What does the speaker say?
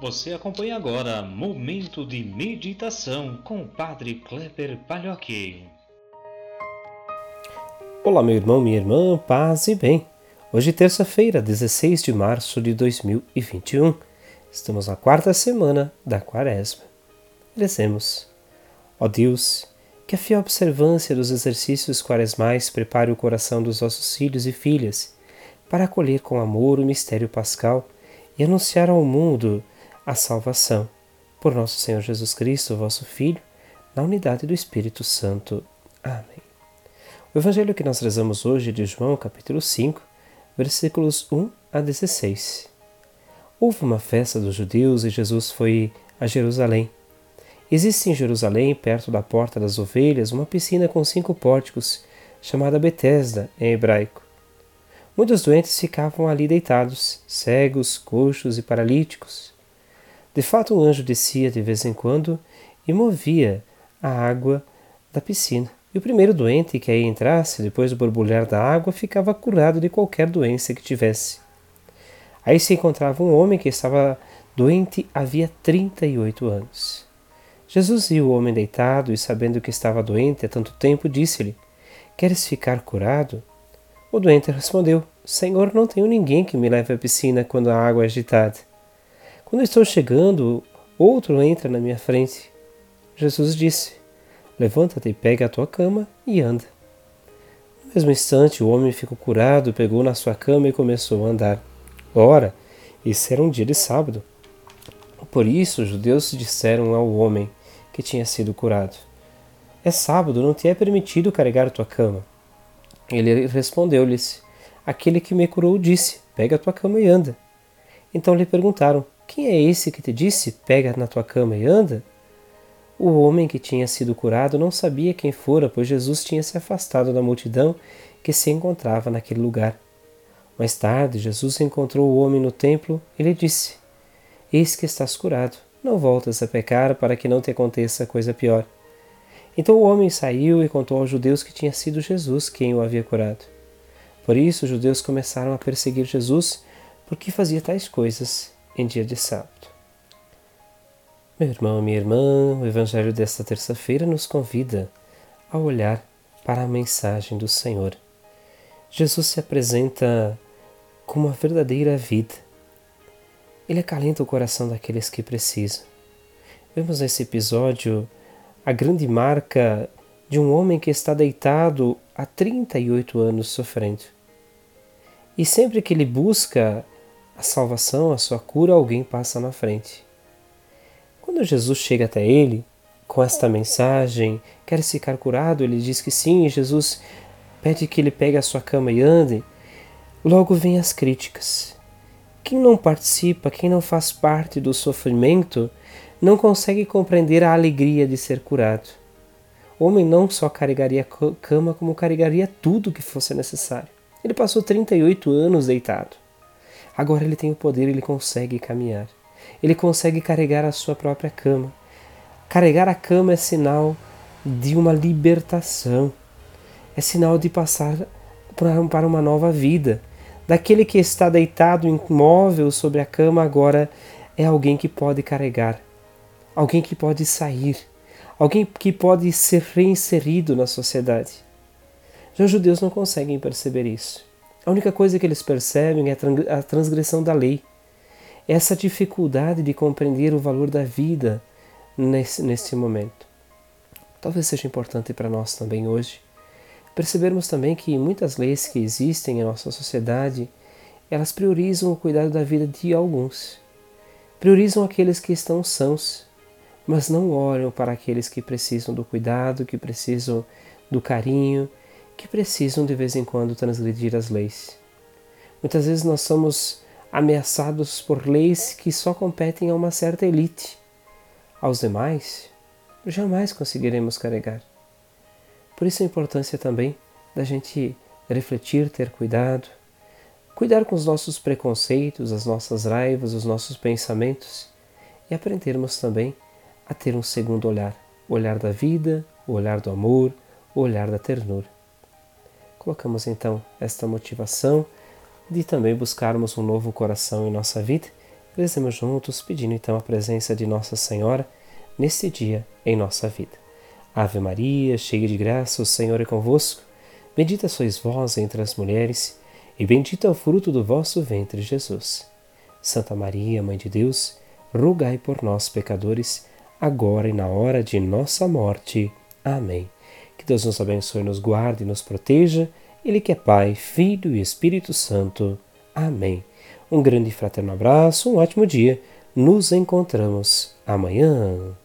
Você acompanha agora Momento de Meditação com o Padre Kleber Palhoque. Olá, meu irmão, minha irmã, paz e bem. Hoje, terça-feira, 16 de março de 2021. Estamos na quarta semana da Quaresma. Rezemos. Ó Deus, que a fiel observância dos exercícios quaresmais prepare o coração dos nossos filhos e filhas para acolher com amor o mistério pascal e anunciar ao mundo a salvação. Por nosso Senhor Jesus Cristo, vosso Filho, na unidade do Espírito Santo. Amém. O evangelho que nós rezamos hoje é de João, capítulo 5, versículos 1 a 16. Houve uma festa dos judeus e Jesus foi a Jerusalém. Existe em Jerusalém, perto da Porta das Ovelhas, uma piscina com cinco pórticos, chamada Betesda em hebraico. Muitos doentes ficavam ali deitados, cegos, coxos e paralíticos. De fato, um anjo descia de vez em quando e movia a água da piscina. E o primeiro doente que aí entrasse, depois do borbulhar da água, ficava curado de qualquer doença que tivesse. Aí se encontrava um homem que estava doente havia 38 anos. Jesus viu o homem deitado e, sabendo que estava doente há tanto tempo, disse-lhe: Queres ficar curado? O doente respondeu: Senhor, não tenho ninguém que me leve à piscina quando a água é agitada. Quando estou chegando, outro entra na minha frente. Jesus disse: Levanta-te, pega a tua cama e anda. No mesmo instante, o homem ficou curado, pegou na sua cama e começou a andar. Ora, isso era um dia de sábado. Por isso, os judeus disseram ao homem que tinha sido curado: É sábado, não te é permitido carregar a tua cama. Ele respondeu-lhes: Aquele que me curou disse: Pega a tua cama e anda. Então lhe perguntaram: quem é esse que te disse: Pega na tua cama e anda? O homem que tinha sido curado não sabia quem fora, pois Jesus tinha se afastado da multidão que se encontrava naquele lugar. Mais tarde, Jesus encontrou o homem no templo e lhe disse: Eis que estás curado, não voltas a pecar para que não te aconteça coisa pior. Então o homem saiu e contou aos judeus que tinha sido Jesus quem o havia curado. Por isso os judeus começaram a perseguir Jesus porque fazia tais coisas em dia de sábado. Meu irmão, minha irmã, o Evangelho desta terça-feira nos convida a olhar para a mensagem do Senhor. Jesus se apresenta como a verdadeira vida. Ele acalenta o coração daqueles que precisam. Vemos nesse episódio a grande marca de um homem que está deitado há 38 anos sofrendo. E sempre que ele busca a salvação, a sua cura, alguém passa na frente. Quando Jesus chega até ele com esta mensagem, quer ficar curado? Ele diz que sim, e Jesus pede que ele pegue a sua cama e ande. Logo vem as críticas. Quem não participa, quem não faz parte do sofrimento, não consegue compreender a alegria de ser curado. O homem não só carregaria cama, como carregaria tudo que fosse necessário. Ele passou 38 anos deitado. Agora ele tem o poder, ele consegue caminhar. Ele consegue carregar a sua própria cama. Carregar a cama é sinal de uma libertação. É sinal de passar para uma nova vida. Daquele que está deitado imóvel sobre a cama, agora é alguém que pode carregar, alguém que pode sair, alguém que pode ser reinserido na sociedade. Já os judeus não conseguem perceber isso. A única coisa que eles percebem é a transgressão da lei. Essa dificuldade de compreender o valor da vida nesse, nesse momento. Talvez seja importante para nós também hoje percebermos também que muitas leis que existem em nossa sociedade elas priorizam o cuidado da vida de alguns. Priorizam aqueles que estão sãos, mas não olham para aqueles que precisam do cuidado, que precisam do carinho, que precisam de vez em quando transgredir as leis. Muitas vezes nós somos ameaçados por leis que só competem a uma certa elite. Aos demais, jamais conseguiremos carregar. Por isso a importância também da gente refletir, ter cuidado, cuidar com os nossos preconceitos, as nossas raivas, os nossos pensamentos e aprendermos também a ter um segundo olhar, o olhar da vida, o olhar do amor, o olhar da ternura. Colocamos então esta motivação de também buscarmos um novo coração em nossa vida Rezemos juntos, pedindo então a presença de Nossa Senhora neste dia em nossa vida. Ave Maria, cheia de graça, o Senhor é convosco. Bendita sois vós entre as mulheres, e bendito é o fruto do vosso ventre, Jesus. Santa Maria, Mãe de Deus, rogai por nós, pecadores, agora e na hora de nossa morte. Amém. Deus nos abençoe, nos guarde e nos proteja. Ele que é Pai, Filho e Espírito Santo. Amém. Um grande fraterno abraço, um ótimo dia. Nos encontramos amanhã.